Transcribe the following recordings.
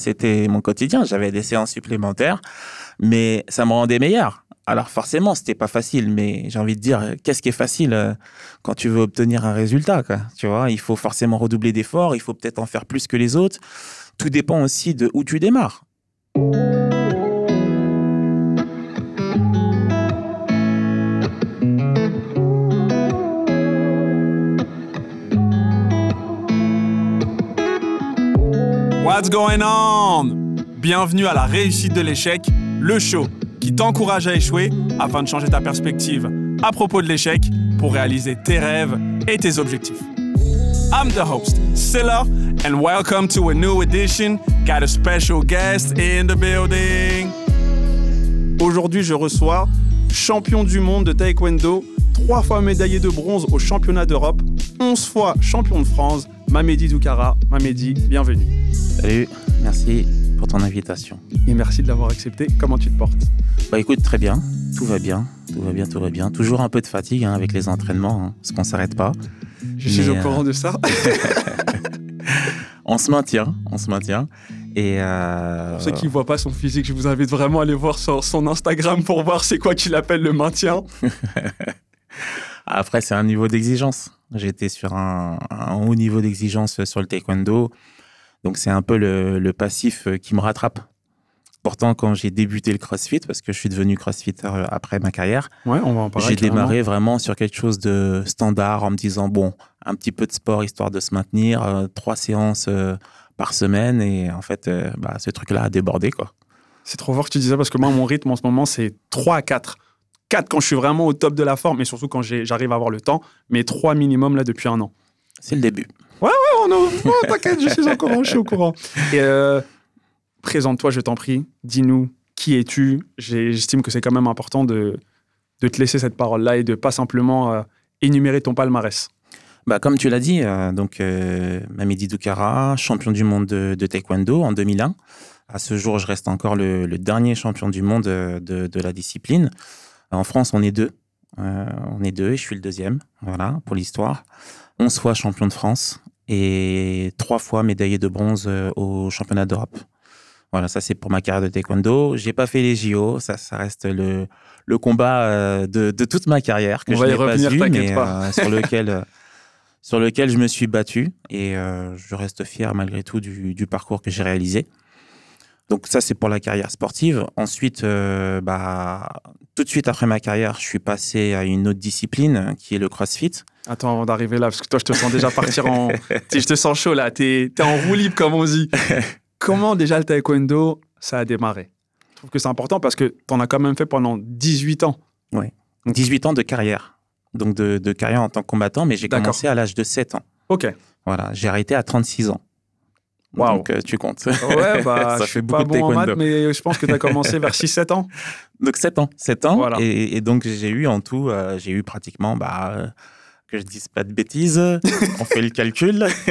C'était mon quotidien. J'avais des séances supplémentaires, mais ça me rendait meilleur. Alors forcément, c'était pas facile, mais j'ai envie de dire, qu'est-ce qui est facile euh, quand tu veux obtenir un résultat Tu vois, il faut forcément redoubler d'efforts, il faut peut-être en faire plus que les autres. Tout dépend aussi de où tu démarres. What's going on? Bienvenue à la réussite de l'échec, le show qui t'encourage à échouer afin de changer ta perspective à propos de l'échec pour réaliser tes rêves et tes objectifs. I'm the host, Silla, and welcome to a new edition. Got a special guest in the building. Aujourd'hui, je reçois champion du monde de taekwondo, trois fois médaillé de bronze au championnat d'Europe, 11 fois champion de France, Mamedi Doukara. Mamedi, bienvenue. Salut, merci pour ton invitation. Et merci de l'avoir accepté. Comment tu te portes? Bah écoute, très bien, tout va bien, tout va bien, tout va bien. Toujours un peu de fatigue hein, avec les entraînements, hein, parce qu'on s'arrête pas. Je suis au euh, courant de ça. On se maintient, on se maintient. Et euh, Pour ceux qui ne voient pas son physique, je vous invite vraiment à aller voir sur son Instagram pour voir c'est quoi qu'il appelle le maintien. Après, c'est un niveau d'exigence. J'étais sur un, un haut niveau d'exigence sur le taekwondo. Donc, c'est un peu le, le passif euh, qui me rattrape. Pourtant, quand j'ai débuté le crossfit, parce que je suis devenu crossfitter euh, après ma carrière, Ouais, on va en parler. j'ai démarré vraiment sur quelque chose de standard en me disant, bon, un petit peu de sport histoire de se maintenir, euh, trois séances euh, par semaine. Et en fait, euh, bah, ce truc-là a débordé, quoi. C'est trop fort que tu dis ça parce que moi, mon rythme en ce moment, c'est 3 à 4. 4 quand je suis vraiment au top de la forme, et surtout quand j'arrive à avoir le temps, mais 3 minimum là depuis un an. C'est le début. Oh non, oh, t'inquiète, je suis au courant, je suis au courant. Et euh, présente-toi, je t'en prie. Dis-nous qui es-tu? J'estime que c'est quand même important de, de te laisser cette parole-là et de pas simplement euh, énumérer ton palmarès. Bah, comme tu l'as dit, euh, donc euh, Mamedi Doukara, champion du monde de, de taekwondo en 2001. À ce jour, je reste encore le, le dernier champion du monde de, de la discipline. En France, on est deux. Euh, on est deux et je suis le deuxième, voilà, pour l'histoire. 11 fois champion de France et trois fois médaillé de bronze euh, au championnat d'Europe. Voilà, ça c'est pour ma carrière de taekwondo. J'ai pas fait les JO, ça, ça reste le, le combat euh, de, de toute ma carrière que On je n'ai pas eu, mais pas. euh, sur lequel euh, sur lequel je me suis battu et euh, je reste fier malgré tout du, du parcours que j'ai réalisé. Donc ça c'est pour la carrière sportive. Ensuite, euh, bah, tout de suite après ma carrière, je suis passé à une autre discipline qui est le CrossFit. Attends, avant d'arriver là, parce que toi, je te sens déjà partir en. Je te sens chaud là, t'es es en roue libre, comme on dit. Comment déjà le taekwondo, ça a démarré? Je trouve que c'est important parce que t'en as quand même fait pendant 18 ans. 18 ans de carrière. Donc de, de carrière en tant que combattant, mais j'ai commencé à l'âge de 7 ans. Ok. Voilà, j'ai arrêté à 36 ans. Waouh. Donc euh, tu comptes. Ouais, bah, Ça je fait suis beaucoup pas de bon en maths, mais je pense que tu as commencé vers 6-7 ans. Donc 7 ans, 7 ans. Voilà. Et, et donc j'ai eu en tout, euh, j'ai eu pratiquement, bah, euh, que je dise pas de bêtises, on fait le calcul.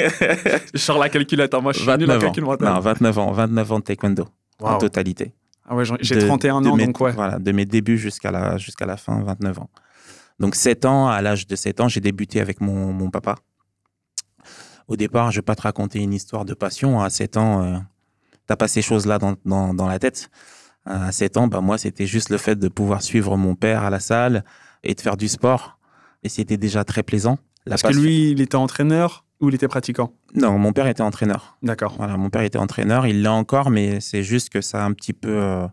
Je sors la calculette, hein. moi je suis nul à 29 ans. calcul mental. Non, 29 ans, 29 ans de taekwondo en Waouh. totalité. Ah ouais, j'ai De- 31 de ans, mes- donc ouais. Voilà, de mes débuts jusqu'à la, jusqu'à la fin, 29 ans. Donc 7 ans, à l'âge de 7 ans, j'ai débuté avec mon, mon papa. Au départ, je vais pas te raconter une histoire de passion. À 7 ans, euh, t'as pas ces choses-là dans, dans, dans la tête. Euh, À 7 ans, bah, moi, c'était juste le fait de pouvoir suivre mon père à la salle et de faire du sport. Et c'était déjà très plaisant. La Parce que lui, il était entraîneur ou il était pratiquant? Non, mon père était entraîneur. D'accord. Voilà, mon père était entraîneur, il l'est encore, mais c'est juste que ça a un petit peu. euh,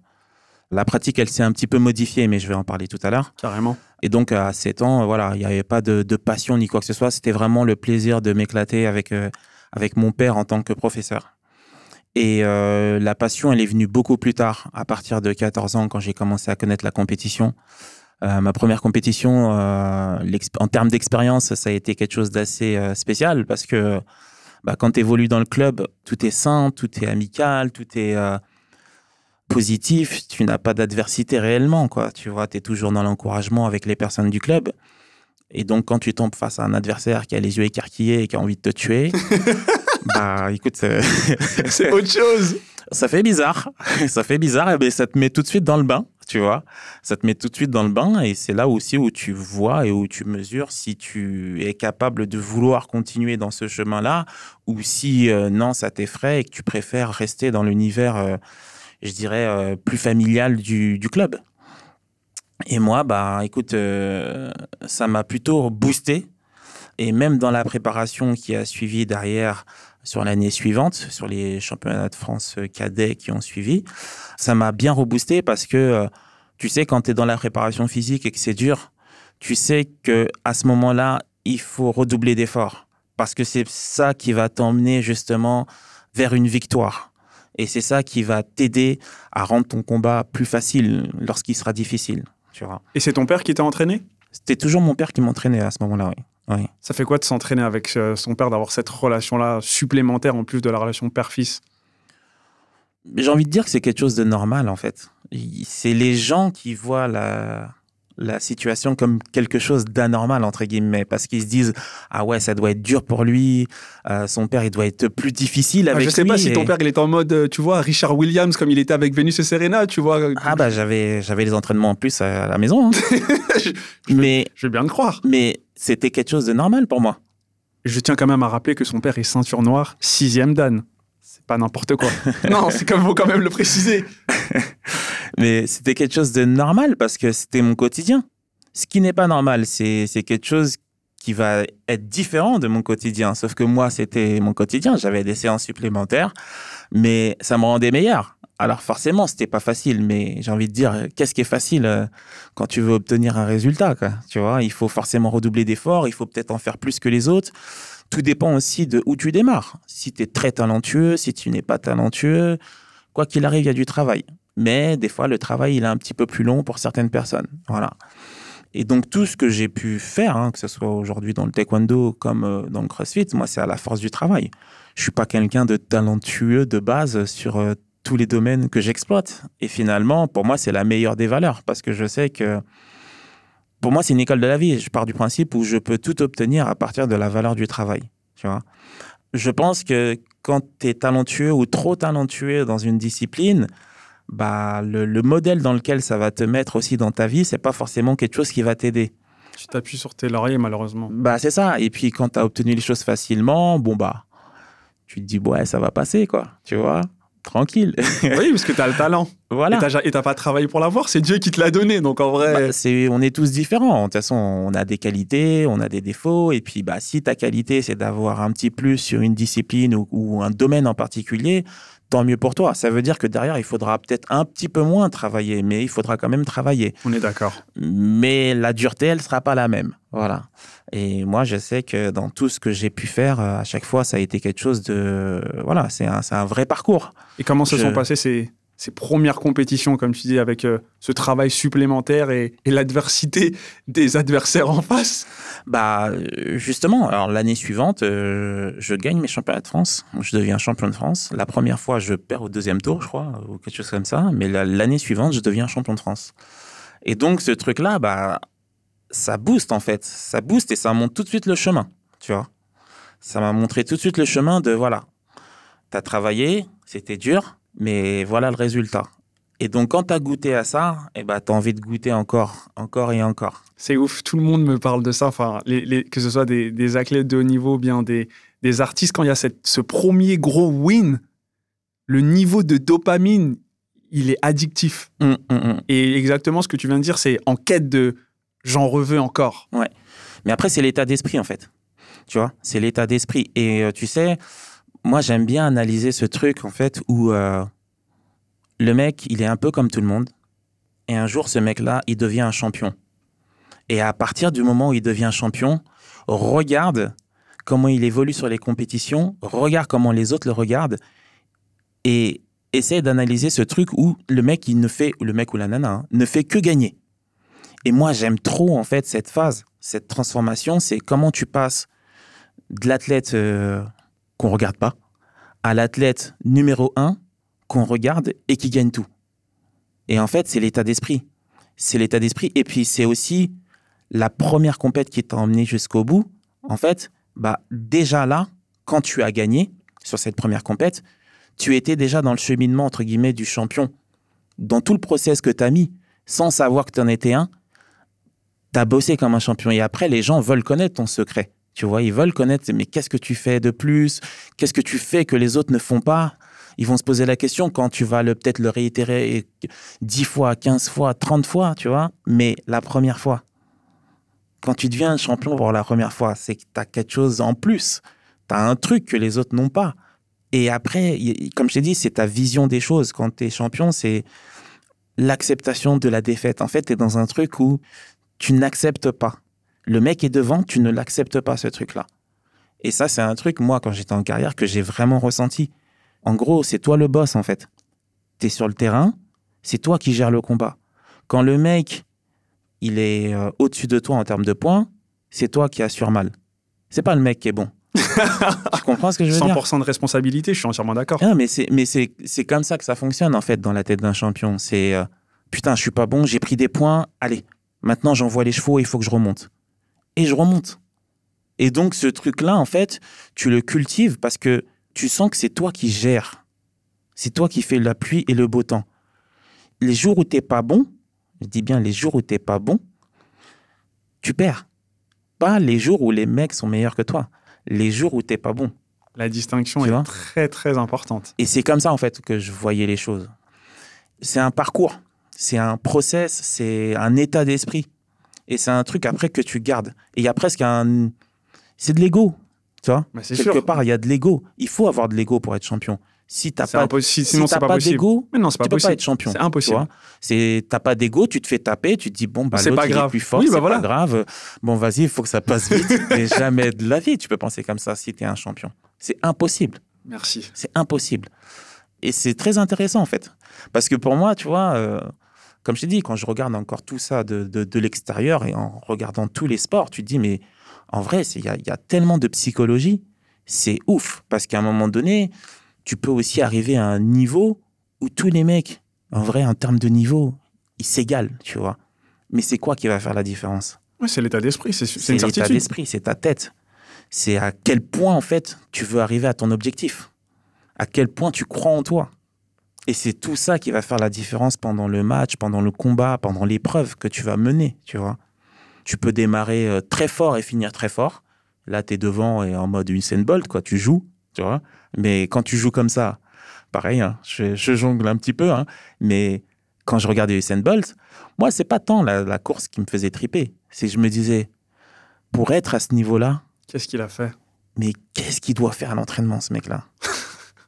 la pratique, elle s'est un petit peu modifiée, mais je vais en parler tout à l'heure. Carrément. Et donc, à 7 ans, euh, voilà, il n'y avait pas de, passion ni quoi que ce soit. C'était vraiment le plaisir de m'éclater avec, euh, avec mon père en tant que professeur. Et euh, la passion, elle est venue beaucoup plus tard, à partir de 14 ans, quand j'ai commencé à connaître la compétition. Ma première compétition, en termes d'expérience, ça a été quelque chose d'assez spécial parce que bah, quand tu évolues dans le club, tout est sain, tout est amical, tout est positif. Tu n'as pas d'adversité réellement, quoi. Tu vois, tu es toujours dans l'encouragement avec les personnes du club. Et donc, quand tu tombes face à un adversaire qui a les yeux écarquillés et qui a envie de te tuer, bah écoute, c'est- C'est autre chose. ça fait bizarre. ça fait bizarre, et ben, ça te met tout de suite dans le bain. tu vois. Ça te met tout de suite dans le bain et c'est là aussi où tu vois et où tu mesures si tu es capable de vouloir continuer dans ce chemin-là ou si euh, non, ça t'effraie et que tu préfères rester dans l'univers, euh, je dirais, euh, plus familial du, club. Et moi, bah, écoute, ça m'a plutôt boosté. Et même dans la préparation qui a suivi derrière, sur l'année suivante, sur les championnats de France cadets qui ont suivi. Ça m'a bien reboosté parce que euh, tu sais, quand tu es dans la préparation physique et que c'est dur, tu sais que à ce moment-là, il faut redoubler d'efforts parce que c'est ça qui va t'emmener justement vers une victoire. Et c'est ça qui va t'aider à rendre ton combat plus facile lorsqu'il sera difficile. Tu vois. Et c'est ton père qui t'a entraîné? C'était toujours mon père qui m'entraînait à ce moment-là, oui. Ça fait quoi de s'entraîner avec euh, son père, d'avoir cette relation-là supplémentaire en plus de la relation père-fils? J'ai envie de dire que c'est quelque chose de normal en fait. C'est les gens qui voient la, la situation comme quelque chose d'anormal entre guillemets parce qu'ils se disent ah ouais ça doit être dur pour lui euh, son père il doit être plus difficile avec ah, je sais pas si ton père il est en mode euh, tu vois Richard Williams comme il était avec Venus et Serena tu vois. Ah bah j'avais j'avais les entraînements en plus à la maison hein. je, mais je vais bien le croire. mais c'était quelque chose de normal pour moi. Je tiens quand même à rappeler que son père est ceinture noire sixième dan pas n'importe quoi non c'est comme faut quand même le préciser mais c'était quelque chose de normal parce que c'était mon quotidien. Ce qui n'est pas normal, c'est quelque chose qui va être différent de mon quotidien. Sauf que moi, c'était mon quotidien. J'avais des séances supplémentaires, mais ça me rendait meilleur. Alors forcément, c'était pas facile, mais j'ai envie de dire, qu'est-ce qui est facile euh, quand tu veux obtenir un résultat quoi Tu vois, il faut forcément redoubler d'efforts, il faut peut-être en faire plus que les autres. Tout dépend aussi de où tu démarres. Si tu es très talentueux, si tu n'es pas talentueux, quoi qu'il arrive, il y a du travail mais des fois le travail il est un petit peu plus long pour certaines personnes. Voilà. Et donc tout ce que j'ai pu faire, hein, que ce soit aujourd'hui dans le taekwondo comme euh, dans le crossfit, moi c'est à la force du travail. Je suis pas quelqu'un de talentueux de base sur euh, tous les domaines que j'exploite. Et finalement, pour moi, c'est la meilleure des valeurs parce que je sais que pour moi, c'est une école de la vie. Je pars du principe où je peux tout obtenir à partir de la valeur du travail. Tu vois je pense que quand tu es talentueux ou trop talentueux dans une discipline, bah, le, modèle dans lequel ça va te mettre aussi dans ta vie, c'est pas forcément quelque chose qui va t'aider. Tu t'appuies sur tes lauriers, malheureusement. Bah, c'est ça. Et puis, quand tu as obtenu les choses facilement, bon, bah, tu te dis, ouais, ça va passer, quoi. Tu vois Tranquille. oui, parce que tu as le talent. Voilà. Et tu pas travaillé pour l'avoir, c'est Dieu qui te l'a donné. Donc, en vrai. Bah, c'est, on est tous différents. De toute façon, on a des qualités, on a des défauts. Et puis, bah, si ta qualité, c'est d'avoir un petit plus sur une discipline ou un domaine en particulier, tant mieux pour toi. Ça veut dire que derrière, il faudra peut-être un petit peu moins travailler, mais il faudra quand même travailler. On est d'accord. Mais la dureté, elle ne sera pas la même. Voilà. Et moi, je sais que dans tout ce que j'ai pu faire, à chaque fois, ça a été quelque chose de. Voilà, c'est un, un, vrai parcours. Et comment se sont passés ces, ces premières compétitions, comme tu dis, avec euh, ce travail supplémentaire et, l'adversité des adversaires en face Bah, justement, alors l'année suivante, euh, je gagne mes championnats de France. Je deviens champion de France. La première fois, je perds au deuxième tour, je crois, ou quelque chose comme ça. Mais l'année suivante, je deviens champion de France. Et donc, ce truc-là, bah, ça booste en fait. Ça booste et ça montre tout de suite le chemin, tu vois. Ça m'a montré tout de suite le chemin de voilà, tu as travaillé, c'était dur mais voilà le résultat. Et donc, quand tu as goûté à ça, eh ben, tu as envie de goûter encore, encore et encore. C'est ouf, tout le monde me parle de ça, enfin, les, que ce soit des, athlètes de haut niveau, bien des, des artistes, quand il y a cette, ce premier gros win, le niveau de dopamine, il est addictif. Hum, hum, hum. Et exactement ce que tu viens de dire, c'est en quête de j'en reveux encore. Ouais. Mais après, c'est l'état d'esprit, en fait. Tu vois, c'est l'état d'esprit. Et euh, tu sais, moi, j'aime bien analyser ce truc, en fait, où euh, le mec, il est un peu comme tout le monde. Et un jour, ce mec-là, il devient un champion. Et à partir du moment où il devient champion, regarde comment il évolue sur les compétitions, regarde comment les autres le regardent et essaie d'analyser ce truc où le mec, il ne fait, le mec ou la nana, hein, ne fait que gagner. Et moi, j'aime trop, en fait, cette phase, cette transformation, c'est comment tu passes de l'athlète euh, qu'on regarde pas, à l'athlète numéro un qu'on regarde et qui gagne tout. Et en fait, c'est l'état d'esprit. C'est l'état d'esprit. Et puis, c'est aussi la première compète qui t'a emmené jusqu'au bout. En fait, bah, déjà là, quand tu as gagné sur cette première compète, tu étais déjà dans le cheminement, entre guillemets, du champion. Dans tout le process que tu as mis, sans savoir que tu en étais un, tu as bossé comme un champion. Et après, les gens veulent connaître ton secret. Tu vois, ils veulent connaître, mais qu'est-ce que tu fais de plus? Qu'est-ce que tu fais que les autres ne font pas? Ils vont se poser la question quand tu vas le, peut-être le réitérer 10 fois, 15 fois, 30 fois, tu vois. Mais la première fois, quand tu deviens champion pour la première fois, c'est que tu as quelque chose en plus. Tu as un truc que les autres n'ont pas. Et après, comme je t'ai dit, c'est ta vision des choses. Quand tu es champion, c'est l'acceptation de la défaite. En fait, tu es dans un truc où tu n'acceptes pas. Le mec est devant, tu ne l'acceptes pas, ce truc-là. Et ça, c'est un truc, moi, quand j'étais en carrière, que j'ai vraiment ressenti. En gros, c'est toi le boss, en fait. Tu es sur le terrain, c'est toi qui gères le combat. Quand le mec, il est euh, au-dessus de toi en termes de points, c'est toi qui assure mal. C'est pas le mec qui est bon. tu comprends ce que je veux 100% dire 100% de responsabilité, je suis entièrement d'accord. Ah, mais c'est mais c'est c'est comme ça que ça fonctionne en fait dans la tête d'un champion. C'est euh, putain, je suis pas bon, j'ai pris des points, allez, maintenant j'envoie les chevaux, il faut que je remonte. Et je remonte. Et donc ce truc là en fait, tu le cultives parce que tu sens que c'est toi qui gères. C'est toi qui fais la pluie et le beau temps. Les jours où t'es pas bon, je dis bien les jours où t'es pas bon, tu perds. Pas les jours où les mecs sont meilleurs que toi les jours où t'es pas bon. La distinction est très très importante. Et c'est comme ça en fait que je voyais les choses. C'est un parcours, c'est un process, c'est un état d'esprit. Et c'est un truc après que tu gardes. Et il y a presque un... C'est de l'ego, tu vois bah, Quelque part, il y a de l'ego. Il faut avoir de l'ego pour être champion. Si t'as pas, sinon c'est pas, pas d'ego, pas tu possible. peux pas être champion. C'est impossible. C'est t'as pas d'ego, tu te fais taper, tu te dis bon bah c'est pas grave. plus fort, oui, bah c'est voilà. pas grave. Bon vas-y, il faut que ça passe vite. Mais jamais de la vie tu peux penser comme ça si tu es un champion. C'est impossible. Merci. C'est impossible. Et c'est très intéressant en fait, parce que pour moi, tu vois, euh, comme je t'ai dit, quand je regarde encore tout ça de, de, de l'extérieur et en regardant tous les sports, tu te dis mais en vrai, il y a, y a tellement de psychologie, c'est ouf, parce qu'à un moment donné tu peux aussi arriver à un niveau où tous les mecs, en vrai, en termes de niveau, ils s'égalent, tu vois. Mais c'est quoi qui va faire la différence? Ouais, C'est l'état d'esprit, c'est une certitude. C'est l'état d'esprit, c'est ta tête. C'est à quel point, en fait, tu veux arriver à ton objectif. À quel point tu crois en toi. Et c'est tout ça qui va faire la différence pendant le match, pendant le combat, pendant l'épreuve que tu vas mener, tu vois. Tu peux démarrer euh, très fort et finir très fort. Là, tu es devant et en mode Usain Bolt, quoi. Tu joues, tu vois. Mais quand tu joues comme ça, pareil, hein, je, jongle un petit peu, hein, mais quand je regardais Usain Bolt, moi, c'est pas tant la, course qui me faisait triper. C'est que je me disais, pour être à ce niveau-là. Qu'est-ce qu'il a fait? Mais qu'est-ce qu'il doit faire à l'entraînement, ce mec-là?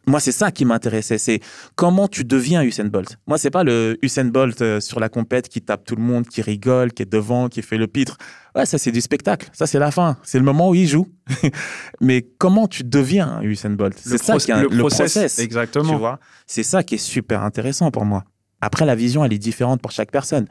Moi, c'est ça qui m'intéressait. C'est comment tu deviens Usain Bolt. Moi, c'est pas le Usain Bolt euh, sur la compète qui tape tout le monde, qui rigole, qui est devant, qui fait le pitre. Ouais, ça, c'est du spectacle. Ça, c'est la fin. C'est le moment où il joue. Mais comment tu deviens Usain Bolt? C'est ça qui est le, process, Exactement. Tu vois? C'est ça qui est super intéressant pour moi. Après, la vision, elle est différente pour chaque personne.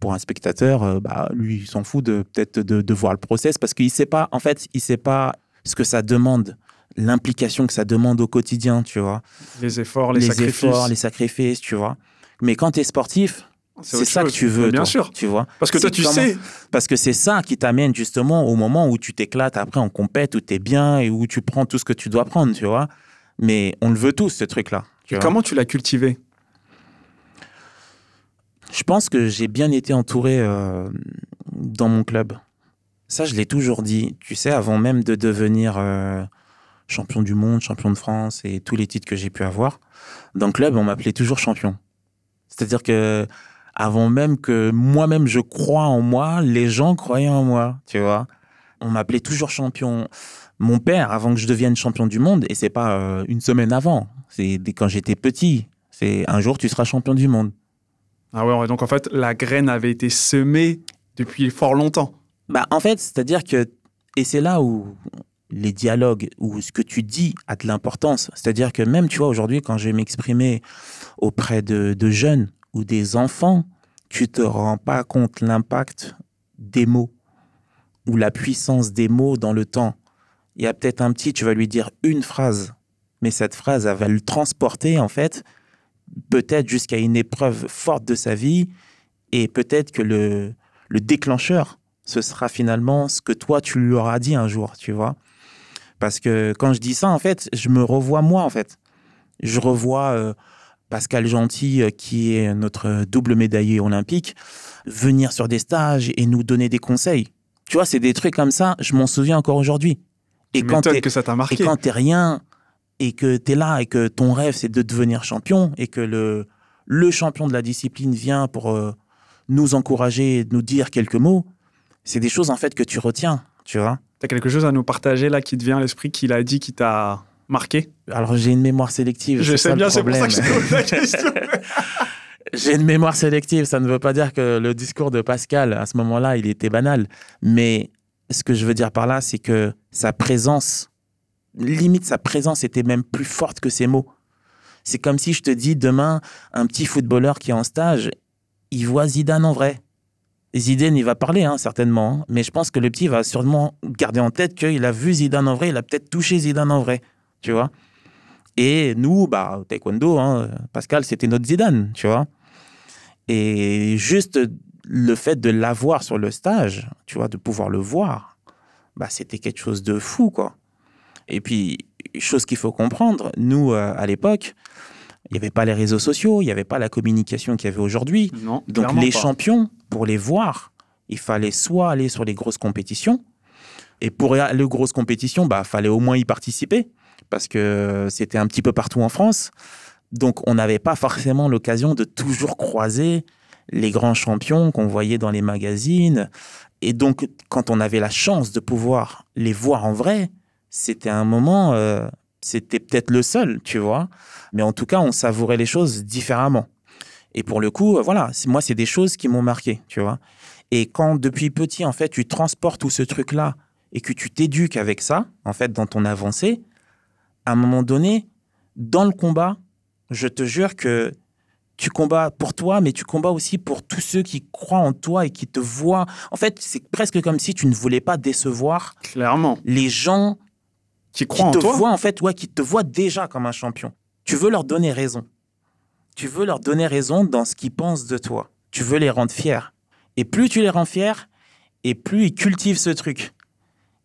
Pour un spectateur, euh, bah, lui, il s'en fout de peut-être de, de, voir le process parce qu'il sait pas, en fait, il sait pas ce que ça demande l'implication que ça demande au quotidien, tu vois. Les efforts, les, les sacrifices. efforts, les sacrifices, tu vois. Mais quand tu es sportif, c'est ça que tu veux, bien toi, sûr. Tu vois. Parce que toi, tu sais. Parce que c'est ça qui t'amène justement au moment où tu t'éclates après en compète, où tu es bien et où tu prends tout ce que tu dois prendre, tu vois. Mais on le veut tous, ce truc-là. Comment tu l'as cultivé? Je pense que j'ai bien été entouré euh, dans mon club. Ça, je l'ai toujours dit. Tu sais, avant même de devenir euh, champion du monde, champion de France et tous les titres que j'ai pu avoir, dans le club, on m'appelait toujours champion. C'est-à-dire que avant même que moi-même je crois en moi, les gens croyaient en moi, tu vois. On m'appelait toujours champion. Mon père, avant que je devienne champion du monde, et c'est pas euh, une semaine avant, c'est quand j'étais petit, c'est un jour tu seras champion du monde. Ah ouais, donc en fait, la graine avait été semée depuis fort longtemps. Bah en fait, c'est-à-dire que, et c'est là où les dialogues ou ce que tu dis a de l'importance. C'est-à-dire que même, tu vois, aujourd'hui, quand je vais m'exprimer auprès de, jeunes ou des enfants, tu te rends pas compte l'impact des mots ou la puissance des mots dans le temps. Il y a peut-être un petit, tu vas lui dire une phrase, mais cette phrase, elle va le transporter, en fait, peut-être jusqu'à une épreuve forte de sa vie, et peut-être que le, le déclencheur, ce sera finalement ce que toi, tu lui auras dit un jour, tu vois. Parce que quand je dis ça, en fait, je me revois moi, en fait. Je revois, euh, Pascal Gentil, qui est notre double médaillé olympique, venir sur des stages et nous donner des conseils. Tu vois, c'est des trucs comme ça, je m'en souviens encore aujourd'hui. Et quand que ça t'a marqué. Et quand t'es rien et que t'es là et que ton rêve c'est de devenir champion et que le, le champion de la discipline vient pour euh, nous encourager, nous dire quelques mots, c'est des choses en fait que tu retiens, tu vois. T'as quelque chose à nous partager là qui te vient à l'esprit, qu'il a dit, qui t'a marqué? Alors j'ai une mémoire sélective. Je sais bien, c'est pour ça que je pose la question. j'ai une mémoire sélective, ça ne veut pas dire que le discours de Pascal à ce moment-là, il était banal, mais ce que je veux dire par là, c'est que sa présence, limite sa présence était même plus forte que ses mots. C'est comme si je te dis demain, un petit footballeur qui est en stage, il voit Zidane en vrai. Zidane, il va parler, hein, certainement. Hein. mais je pense que le petit va sûrement garder en tête qu'il a vu Zidane en vrai, il a peut-être touché Zidane en vrai. Tu vois Et nous, bah, taekwondo, hein, Pascal, c'était notre Zidane, tu vois Et juste le fait de l'avoir sur le stage, tu vois, de pouvoir le voir, bah, c'était quelque chose de fou, quoi. Et puis, chose qu'il faut comprendre, nous, euh, à l'époque, il n'y avait pas les réseaux sociaux, il n'y avait pas la communication qu'il y avait aujourd'hui. Donc les champions, pour les voir, il fallait soit aller sur les grosses compétitions, et pour les grosses compétitions, bah fallait au moins y participer parce que c'était un petit peu partout en France. Donc on n'avait pas forcément l'occasion de toujours croiser les grands champions qu'on voyait dans les magazines. Et donc quand on avait la chance de pouvoir les voir en vrai, c'était un moment euh, c'était peut-être le seul, tu vois. Mais en tout cas, on savourait les choses différemment. Et pour le coup, euh, voilà, moi, c'est des choses qui m'ont marqué, tu vois. Et quand depuis petit, en fait, tu transportes tout ce truc-là et que tu t'éduques avec ça, en fait, dans ton avancée, à un moment donné, dans le combat, je te jure que tu combats pour toi, mais tu combats aussi pour tous ceux qui croient en toi et qui te voient. En fait, c'est presque comme si tu ne voulais pas décevoir Clairement. les gens qui croient te toi. voient en fait, ouais, qui te voient déjà comme un champion. Tu veux leur donner raison. Tu veux leur donner raison dans ce qu'ils pensent de toi. Tu veux les rendre fiers. Et plus tu les rends fiers, et plus ils cultivent ce truc.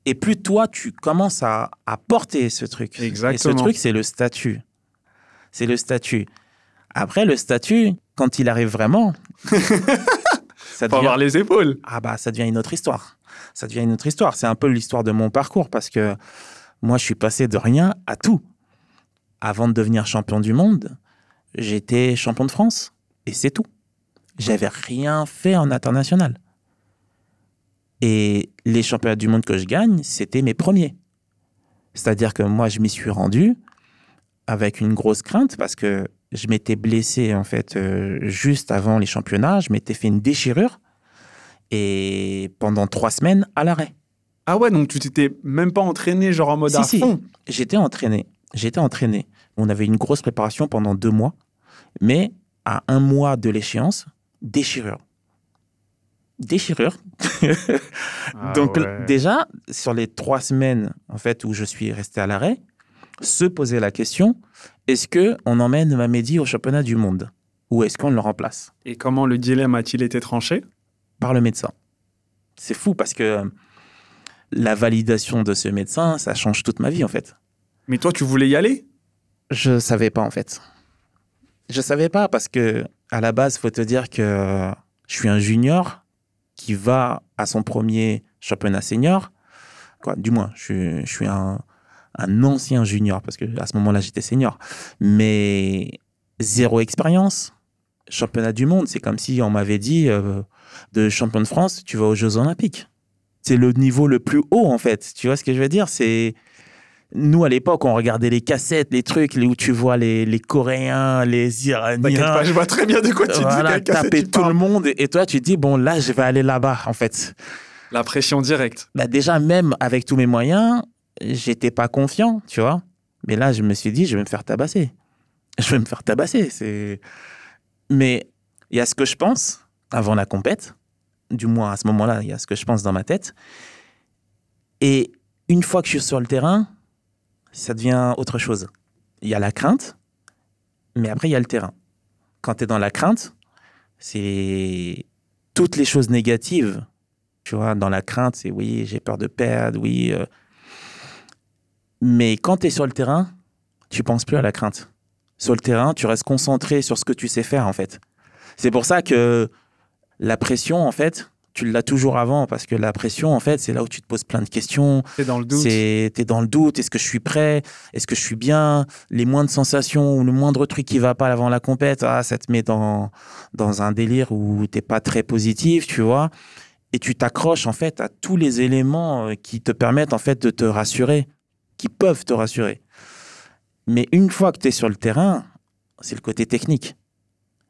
Et plus toi, tu commences à, à porter ce truc. Exactement. Et ce truc, c'est le statut. C'est le statut. Après, le statut, quand il arrive vraiment, ça devient... avoir les épaules. Ah bah, ça devient une autre histoire. Ça devient une autre histoire. C'est un peu l'histoire de mon parcours parce que moi, je suis passé de rien à tout. Avant de devenir champion du monde, j'étais champion de France. Et c'est tout. J'avais rien fait en international. Et les championnats du monde que je gagne, c'était mes premiers. C'est-à-dire que moi, je m'y suis rendu avec une grosse crainte parce que je m'étais blessé en fait euh, juste avant les championnats. Je m'étais fait une déchirure et pendant trois semaines à l'arrêt. Ah ouais, donc tu t'étais même pas entraîné genre en mode à fond J'étais entraîné. J'étais entraîné. On avait une grosse préparation pendant deux mois, mais à un mois de l'échéance, déchirure. Déchirure. ah donc déjà, sur les trois semaines en fait où je suis resté à l'arrêt, se poser la question est-ce que on emmène Mamedi au championnat du monde? Ou est-ce qu'on le remplace? Et comment le dilemme a-t-il été tranché? Par le médecin. C'est fou parce que la validation de ce médecin, ça change toute ma vie en fait. Mais toi, tu voulais y aller? Je savais pas en fait. Je savais pas parce que à la base, faut te dire que je suis un junior qui va à son premier championnat senior. Quoi, du moins, je, suis un, ancien junior parce que à ce moment-là, j'étais senior. Mais zéro expérience. Championnat du monde, c'est comme si on m'avait dit euh, de champion de France, tu vas aux Jeux Olympiques c'est le niveau le plus haut en fait. Tu vois ce que je veux dire? C'est nous à l'époque on regardait les cassettes, les trucs où tu vois les, les Coréens, les Iraniens. Pas, je vois très bien de quoi tu voilà, dis. taper tout le monde et toi tu dis bon là je vais aller là-bas en fait. La pression directe. Bah déjà même avec tous mes moyens, j'étais pas confiant, tu vois. Mais là je me suis dit je vais me faire tabasser. Je vais me faire tabasser. C'est. Mais il y a ce que je pense avant la compète du moins à ce moment-là, il y a ce que je pense dans ma tête. Et une fois que je suis sur le terrain, ça devient autre chose. Il y a la crainte, mais après, il y a le terrain. Quand tu es dans la crainte, c'est toutes les choses négatives. Tu vois, dans la crainte, c'est oui, j'ai peur de perdre, oui. Euh. Mais quand tu es sur le terrain, tu penses plus à la crainte. sur le terrain, tu restes concentré sur ce que tu sais faire, en fait. C'est pour ça que la pression, en fait, tu l'as toujours avant parce que la pression, en fait, c'est là où tu te poses plein de questions. T'es dans le doute. T'es dans le doute. Est-ce que je suis prêt? Est-ce que je suis bien? Les moindres sensations ou le moindre truc qui va pas avant la compète, ah, ça te met dans, dans un délire où t'es pas très positif, tu vois. Et tu t'accroches, en fait, à tous les éléments euh, qui te permettent, en fait, de te rassurer, qui peuvent te rassurer. Mais une fois que tu es sur le terrain, c'est le côté technique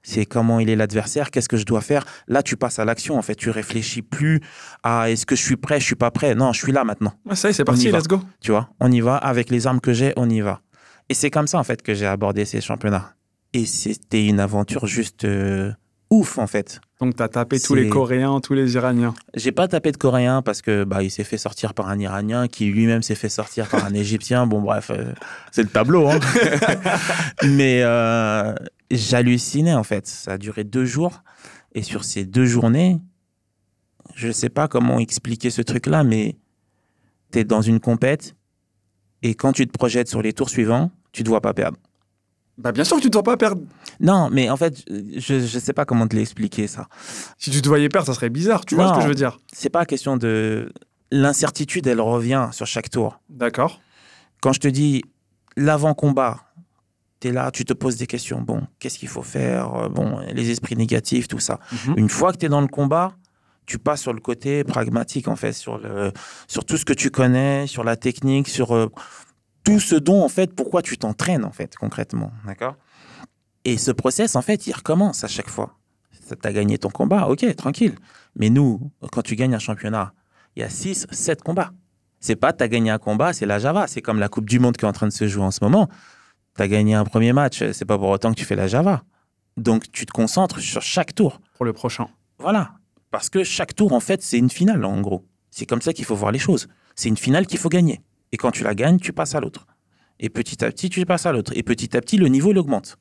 c'est comment il est l'adversaire, qu'est-ce que je dois faire. Là, tu passes à l'action, en fait. Tu réfléchis plus à est-ce que je suis prêt, je suis pas prêt. Non, je suis là maintenant. ça y est, c'est parti, let's go. Tu vois, on y va avec les armes que j'ai, on y va. Et c'est comme ça, en fait, que j'ai abordé ces championnats. Et c'était une aventure juste euh, ouf, en fait. Donc, tu as tapé tous les Coréens, tous les Iraniens J'ai pas tapé de Coréens parce que bah, il s'est fait sortir par un Iranien qui lui-même s'est fait sortir par un Égyptien. Bon, bref, euh, c'est le tableau. Hein. Mais euh, j'hallucinais en fait. Ça a duré deux jours. Et sur ces deux journées, je ne sais pas comment expliquer ce truc-là, mais tu es dans une compète et quand tu te projettes sur les tours suivants, tu ne te vois pas perdre. Bah bien sûr que tu ne te vois pas perdre. Non, mais en fait, je ne sais pas comment te l'expliquer ça. Si tu te voyais perdre, ça serait bizarre. Tu vois ce que je veux dire C'est pas question de l'incertitude, elle revient sur chaque tour. D'accord. Quand je te dis l'avant-combat, tu es là, tu te poses des questions. Bon, qu'est-ce qu'il faut faire? Euh, Bon, les esprits négatifs, tout ça. Mhm. Une fois que tu es dans le combat, tu passes sur le côté pragmatique, en fait, sur, le, sur tout ce que tu connais, sur la technique, sur euh, tout ce dont, en fait, pourquoi tu t'entraînes, en fait, concrètement. D'accord? Et ce process, en fait, il recommence à chaque fois. Tu as gagné ton combat, ok, tranquille. Mais nous, quand tu gagnes un championnat, il y a 6, 7 combats. C'est pas tu as gagné un combat, c'est la Java. C'est comme la Coupe du Monde qui est en train de se jouer en ce moment tu as gagné un premier match, c'est pas pour autant que tu fais la Java. Donc tu te concentres sur chaque tour. Pour le prochain. Voilà. Parce que chaque tour, en fait, c'est une finale, en gros. C'est comme ça qu'il faut voir les choses. C'est une finale qu'il faut gagner. Et quand tu la gagnes, tu passes à l'autre. Et petit à petit, tu passes à l'autre. Et petit à petit, le niveau, il augmente.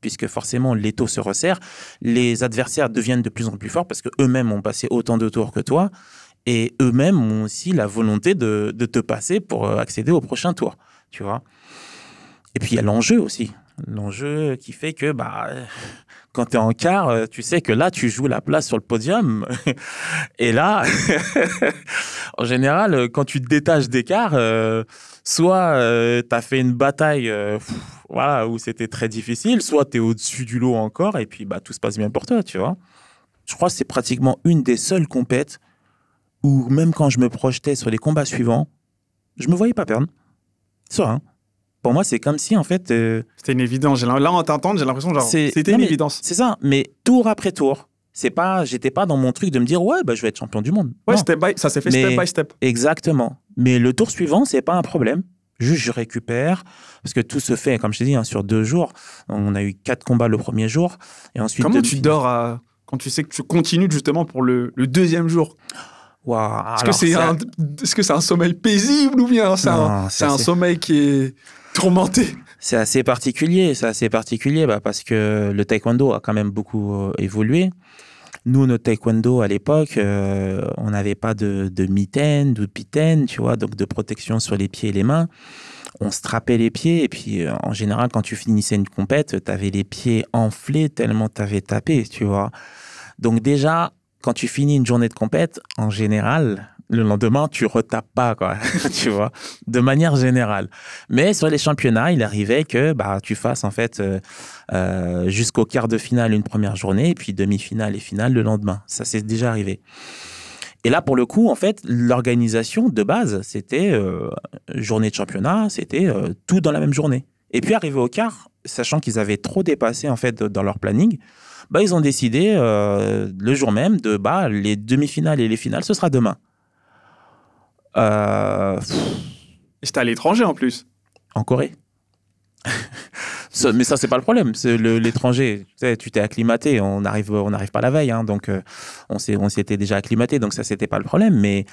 Puisque forcément, les taux se resserrent. Les adversaires deviennent de plus en plus forts parce qu'eux-mêmes ont passé autant de tours que toi. Et eux-mêmes ont aussi la volonté de, de te passer pour accéder au prochain tour. Tu vois? Et puis il y a l'enjeu aussi. L'enjeu qui fait que bah, quand tu es en quart, euh, tu sais que là, tu joues la place sur le podium. Et là, en général, quand tu te détaches des quarts, euh, soit euh, tu as fait une bataille voilà, où c'était très difficile, soit tu es au-dessus du lot encore, et puis bah, tout se passe bien pour toi, tu vois. Je crois que c'est pratiquement une des seules compètes où même quand je me projetais sur les combats suivants, je me voyais pas perdre. Ça, hein pour moi, c'est comme si, en fait. Euh, c'était une évidence. Là, en t'entendant, j'ai l'impression genre. C'était une évidence. C'est ça. Mais tour après tour, c'est pas. J'étais pas dans mon truc de me dire, ouais, bah, je vais être champion du monde. Ouais, step by, ça s'est fait step by step. Exactement. Mais le tour suivant, c'est pas un problème. Juste, je récupère. Parce que tout se fait, comme je t'ai dit, hein, sur deux jours. On a eu quatre combats le premier jour. Et ensuite. Comment tu dors à... quand tu sais que tu continues justement pour le, le deuxième jour? Est-ce que c'est un, est -ce c'est un sommeil paisible ou bien c'est un, un sommeil qui est C'est assez particulier, c'est assez particulier bah, parce que le taekwondo a quand même beaucoup euh, évolué. Nous, notre taekwondo à l'époque, euh, on n'avait pas de, de mitaine, de pitaine, tu vois, donc de protection sur les pieds et les mains. On strappait les pieds et puis euh, en général, quand tu finissais une compète, tu avais les pieds enflés tellement tu avais tapé, tu vois. Donc déjà, quand tu finis une journée de compète, en général, le lendemain, tu retapes pas, quoi, tu vois, de manière générale. Mais sur les championnats, il arrivait que bah, tu fasses, en fait, euh, euh, jusqu'au quart de finale une première journée, puis demi-finale et finale le lendemain. Ça, c'est déjà arrivé. Et là, pour le coup, en fait, l'organisation de base, c'était euh, journée de championnat, c'était tout dans la même journée. Et puis, arrivé au quart, sachant qu'ils avaient trop dépassé, en fait, dans leur planning, bah, ils ont décidé le jour même de bah, les demi-finales et les finales, ce sera demain. Euh... C'était à l'étranger en plus. En Corée? mais ça, c'est pas le problème. C'est l'étranger. Tu t'es acclimaté. On n'arrive on arrive pas la veille. Hein, donc, euh, on s'était déjà acclimaté. Donc, ça, c'était pas le problème. Mais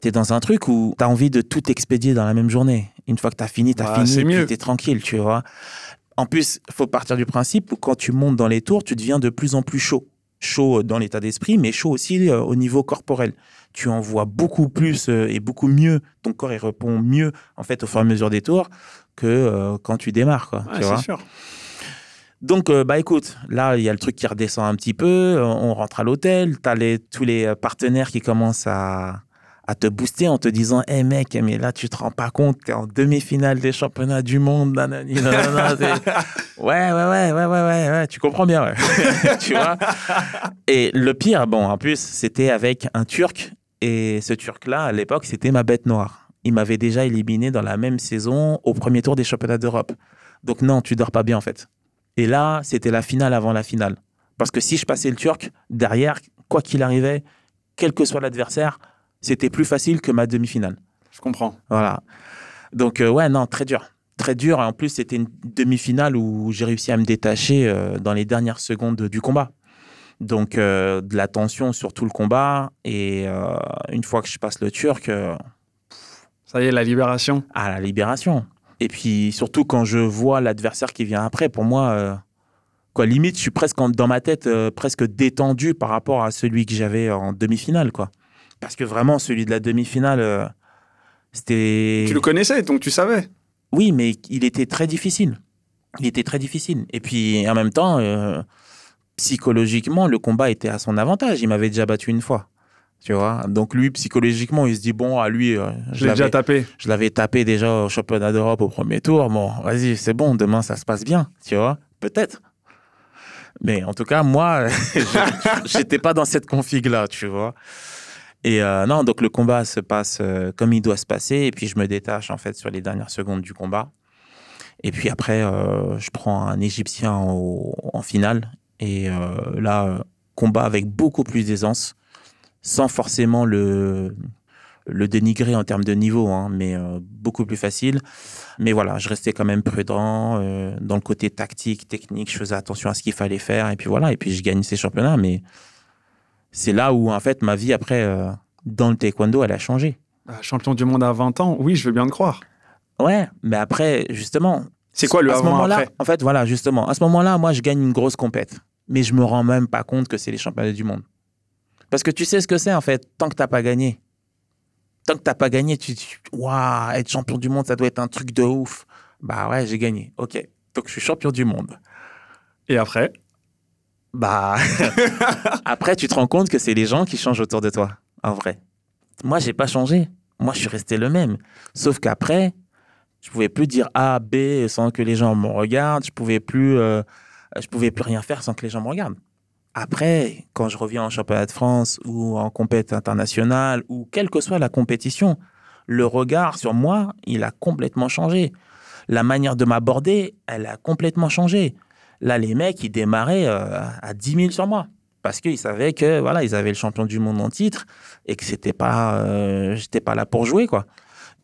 tu es dans un truc où tu as envie de tout expédier dans la même journée. Une fois que tu as fini, tu as fini. Tu es tranquille, tu vois. En plus, faut partir du principe où quand tu montes dans les tours, tu deviens de plus en plus chaud. Chaud dans l'état d'esprit, mais chaud aussi euh, au niveau corporel tu envoies beaucoup plus euh, et beaucoup mieux. Ton corps, il répond mieux, en fait, au fur et à mesure des tours que euh, quand tu démarres, quoi. c'est sûr. Donc, euh, bah écoute, là, il y a le truc qui redescend un petit peu. On rentre à l'hôtel. Tu as les, tous les partenaires qui commencent à, à te booster en te disant Hé mec, mais là, tu te rends pas compte, tu es en demi-finale des championnats du monde. Nanani, nanana, ouais, ouais, ouais, ouais, ouais, ouais, tu comprends bien, ouais. tu vois? Et le pire, bon, en plus, c'était avec un Turc. Et ce Turc-là, à l'époque, c'était ma bête noire. Il m'avait déjà éliminé dans la même saison au premier tour des championnats d'Europe. Donc non, tu dors pas bien en fait. Et là, c'était la finale avant la finale. Parce que si je passais le Turc, derrière, quoi qu'il arrivait, quel que soit l'adversaire, c'était plus facile que ma demi-finale. Je comprends. Voilà. Donc, euh, ouais, non, très dur. Très dur. Et en plus, c'était une demi-finale où j'ai réussi à me détacher euh, dans les dernières secondes du combat. Donc, euh, de la tension sur tout le combat. Et une fois que je passe le turc. Ça y est, la libération. Ah, la libération. Et puis, surtout quand je vois l'adversaire qui vient après, pour moi, quoi, limite, je suis presque dans ma tête, presque détendu par rapport à celui que j'avais en demi-finale, quoi. Parce que vraiment, celui de la demi-finale, euh, c'était. Tu le connaissais, donc tu savais. Oui, mais il était très difficile. Il était très difficile. Et puis, en même temps, euh, psychologiquement, le combat était à son avantage. Il m'avait déjà battu une fois. Tu vois Donc, lui, psychologiquement, il se dit bon, à lui. Euh, je l'ai déjà tapé. Je l'avais tapé déjà au championnat d'Europe au premier tour. Bon, vas-y, c'est bon, demain, ça se passe bien. Tu vois Peut-être. Mais en tout cas, moi, j'étais pas dans cette config-là, tu vois. Et euh, non, donc le combat se passe euh, comme il doit se passer. Et puis je me détache en fait sur les dernières secondes du combat. Et puis après, euh, je prends un Égyptien en finale. Et là, combat avec beaucoup plus d'aisance, sans forcément le, le dénigrer en termes de niveau, hein, mais beaucoup plus facile. Mais voilà, je restais quand même prudent dans le côté tactique, technique. Je faisais attention à ce qu'il fallait faire. Et puis voilà, et puis je gagne ces championnats. Mais c'est là où, en fait, ma vie après, euh, dans le taekwondo, elle a changé. Ah, champion du monde à 20 ans, oui, je veux bien le croire. Ouais, mais après, justement. C'est quoi le à ce moment-là En fait, voilà, justement, à ce moment-là, moi, je gagne une grosse compète. Mais je me rends même pas compte que c'est les championnats du monde. Parce que tu sais ce que c'est, en fait, tant que t'as pas gagné. Tant que t'as pas gagné, tu dis, waouh, être champion du monde, ça doit être un truc de ouf. Bah ouais, j'ai gagné. Ok. Donc je suis champion du monde. Et après? Bah, après, tu te rends compte que c'est les gens qui changent autour de toi, en vrai. Moi, j'ai pas changé. Moi, je suis resté le même. Sauf qu'après, je pouvais plus dire A, B sans que les gens me regardent. Je pouvais plus, euh, je pouvais plus rien faire sans que les gens me regardent. Après, quand je reviens en championnat de France ou en compétition internationale ou quelle que soit la compétition, le regard sur moi, il a complètement changé. La manière de m'aborder, elle a complètement changé. Là, les mecs, ils démarraient euh, à 10 000 sur moi. Parce qu'ils savaient que voilà, ils avaient le champion du monde en titre et que c'était pas, euh, j'étais pas là pour jouer quoi.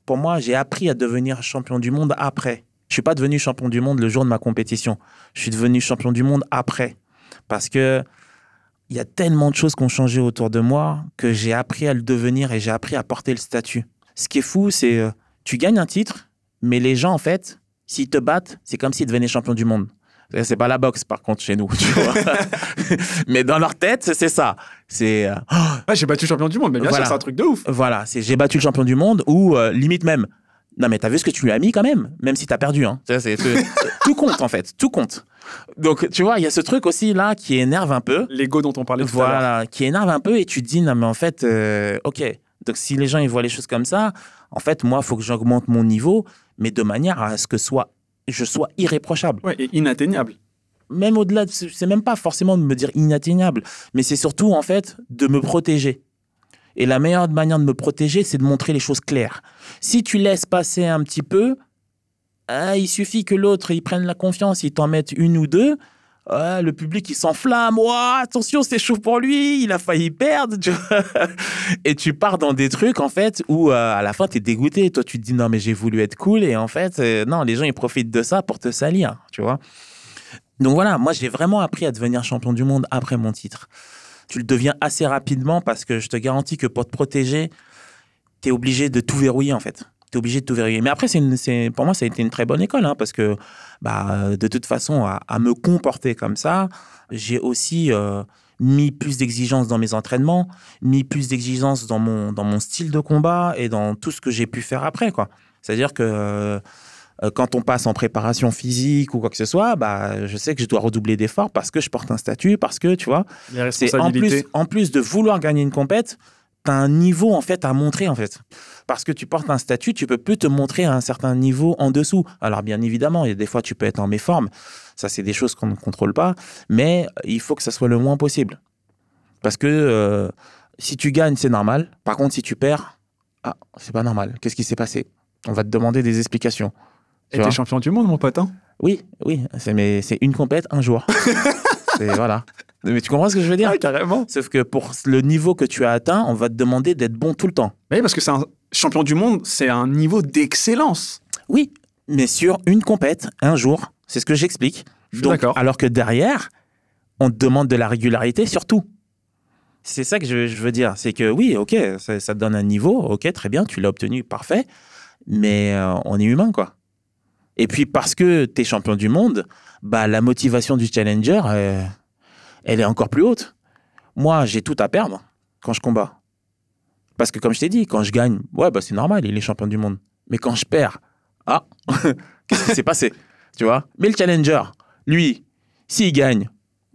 Pour moi, j'ai appris à devenir champion du monde après. Je suis pas devenu champion du monde le jour de ma compétition. Je suis devenu champion du monde après, parce que il y a tellement de choses qui ont changé autour de moi que j'ai appris à le devenir et j'ai appris à porter le statut. Ce qui est fou, c'est euh, tu gagnes un titre, mais les gens en fait, s'ils te battent, c'est comme s'ils devenaient champion du monde. C'est pas la boxe, par contre, chez nous. Tu vois mais dans leur tête, c'est ça. C'est. Euh, j'ai battu le champion du monde, mais bien sûr, c'est un truc de ouf. Voilà, c'est j'ai battu le champion du monde ou euh, limite même. Non, mais t'as vu ce que tu lui as mis quand même, même si t'as perdu. Hein. C'est, tout compte, en fait. Tout compte. Donc, tu vois, il y a ce truc aussi là qui énerve un peu. L'ego dont on parlait tout voilà, à l'heure. Voilà, qui énerve un peu et tu te dis, non, mais en fait, euh, ok. Donc, si les gens ils voient les choses comme ça, en fait, moi, il faut que j'augmente mon niveau, mais de manière à ce que soit, je sois irréprochable. Ouais, et inatteignable même au-delà, c'est même pas forcément de me dire inatteignable, mais c'est surtout en fait de me protéger. Et la meilleure manière de me protéger, c'est de montrer les choses claires. Si tu laisses passer un petit peu, ah, il suffit que l'autre il prenne la confiance, il t'en mette une ou deux. Ah, le public il s'enflamme, attention c'est chaud pour lui, il a failli perdre. et tu pars dans des trucs en fait où euh, à la fin tu es dégoûté. Toi tu te dis non mais j'ai voulu être cool et en fait euh, non les gens ils profitent de ça pour te salir, tu vois. Donc voilà, moi j'ai vraiment appris à devenir champion du monde après mon titre. Tu le deviens assez rapidement parce que je te garantis que pour te protéger, tu es obligé de tout verrouiller en fait. Tu es obligé de tout verrouiller. Mais après, c'est pour moi, ça a été une très bonne école hein, parce que bah, de toute façon, à, me comporter comme ça, j'ai aussi euh, mis plus d'exigences dans mes entraînements, mis plus d'exigences dans mon, dans mon style de combat et dans tout ce que j'ai pu faire après. quoi. C'est-à-dire que. Euh, quand on passe en préparation physique ou quoi que ce soit, bah, je sais que je dois redoubler d'efforts parce que je porte un statut, parce que, tu vois, c'est en plus, responsabilités. en plus de vouloir gagner une compète, tu as un niveau en fait à montrer en fait. Parce que tu portes un statut, tu peux plus te montrer à un certain niveau en dessous. Alors bien évidemment, il y a des fois tu peux être en méforme, ça c'est des choses qu'on ne contrôle pas, mais il faut que ça soit le moins possible. Parce que euh, si tu gagnes, c'est normal. Par contre, si tu perds, ah, c'est pas normal. Qu'est-ce qui s'est passé? On va te demander des explications. Et tu t'es champion du monde, mon pote. hein Oui, oui, c'est mais c'est une compète un jour. c'est voilà. Mais tu comprends ce que je veux dire Ouais, carrément. Sauf que pour le niveau que tu as atteint, on va te demander d'être bon tout le temps. Oui, parce que c'est un champion du monde, c'est un niveau d'excellence. Oui, mais sur une compète, un jour, c'est ce que j'explique. D'accord. Alors que derrière, on te demande de la régularité sur tout. C'est ça que je, je veux dire. C'est que oui, ok, ça, ça te donne un niveau, ok, très bien, tu l'as obtenu, parfait. Mais euh, on est humain, quoi. Et puis parce que tu es champion du monde, bah, la motivation du challenger, euh, elle est encore plus haute. Moi, j'ai tout à perdre quand je combats. Parce que comme je t'ai dit, quand je gagne, ouais, bah, c'est normal, il est champion du monde. Mais quand je perds, ah, qu'est-ce qui s'est passé Tu vois? Mais le challenger, lui, s'il gagne,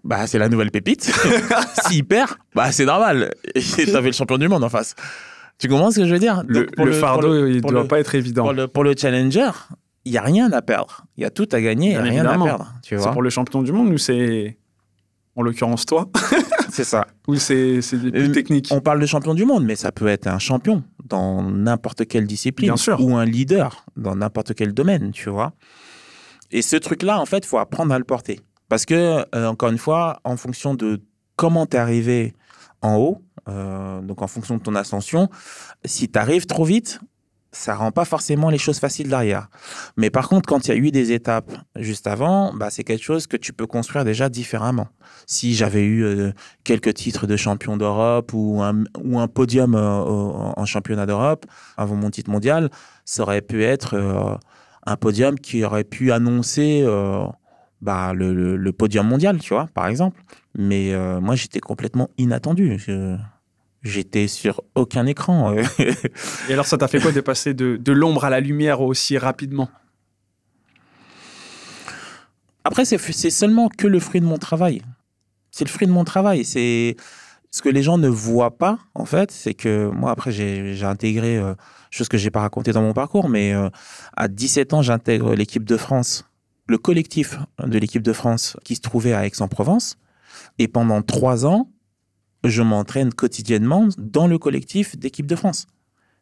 bah, c'est la nouvelle pépite. s'il perd, bah, c'est normal. T'avais le champion du monde en face. Tu comprends ce que je veux dire? Le, le fardeau, le- il pour doit pas être évident. pour le, pour le challenger, il n'y a rien à perdre. Il y a tout à gagner, il n'y a rien évidemment. à perdre. Tu C'est vois pour le champion du monde, nous, c'est. En l'occurrence, toi. C'est ça. Ou c'est c'est plus Euh, techniques. On parle de champion du monde, mais ça peut être un champion dans n'importe quelle discipline. Bien sûr. Ou un leader dans n'importe quel domaine, tu vois. Et ce truc-là, en fait, il faut apprendre à le porter. Parce que, euh, encore une fois, en fonction de comment tu es arrivé en haut, euh, donc en fonction de ton ascension, si tu arrives trop vite, ça rend pas forcément les choses faciles derrière. Mais par contre, quand il y a eu des étapes juste avant, bah, c'est quelque chose que tu peux construire déjà différemment. Si j'avais eu euh, quelques titres de champion d'Europe ou un, podium euh, en championnat d'Europe avant mon titre mondial, ça aurait pu être euh, un podium qui aurait pu annoncer bah, le, podium mondial, tu vois, par exemple. Mais moi, j'étais complètement inattendu. J'étais sur aucun écran. Et alors, ça t'a fait quoi de passer de, de l'ombre à la lumière aussi rapidement? Après, c'est seulement que le fruit de mon travail. C'est le fruit de mon travail. C'est ce que les gens ne voient pas, en fait, c'est que moi, après, j'ai j'ai intégré, euh, chose que j'ai pas raconté dans mon parcours, mais euh, à 17 ans, j'intègre l'équipe de France, le collectif de l'équipe de France qui se trouvait à Aix-en-Provence. Et pendant trois ans, je m'entraîne quotidiennement dans le collectif d'équipe de France.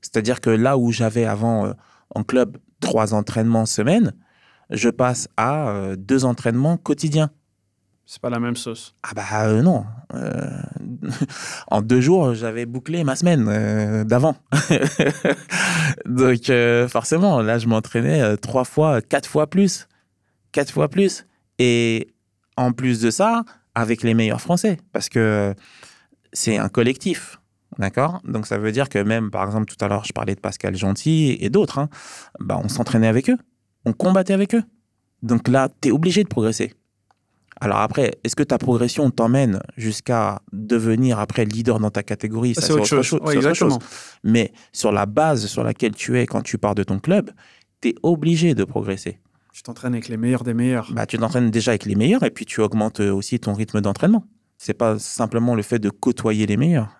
C'est-à-dire que là où j'avais avant euh, en club trois entraînements semaine, je passe à euh, deux entraînements quotidiens. C'est pas la même sauce. Ah bah euh, non. Euh, en deux jours, j'avais bouclé ma semaine euh, d'avant. Donc forcément, là, je m'entraînais trois fois, quatre fois plus. Quatre fois plus. Et en plus de ça, avec les meilleurs Français. Parce que c'est un collectif. D'accord? Donc ça veut dire que même, par exemple, tout à l'heure, je parlais de Pascal Gentil et d'autres. hein, bah, on s'entraînait avec eux. On combattait avec eux. Donc là, tu es obligé de progresser. Alors après, est-ce que ta progression t'emmène jusqu'à devenir après leader dans ta catégorie? C'est autre chose. Ouais, autre. Mais sur la base sur laquelle tu es quand tu pars de ton club, tu es obligé de progresser. Tu t'entraînes avec les meilleurs des meilleurs. Bah, tu t'entraînes déjà avec les meilleurs et puis tu augmentes euh, aussi ton rythme d'entraînement. C'est pas simplement le fait de côtoyer les meilleurs.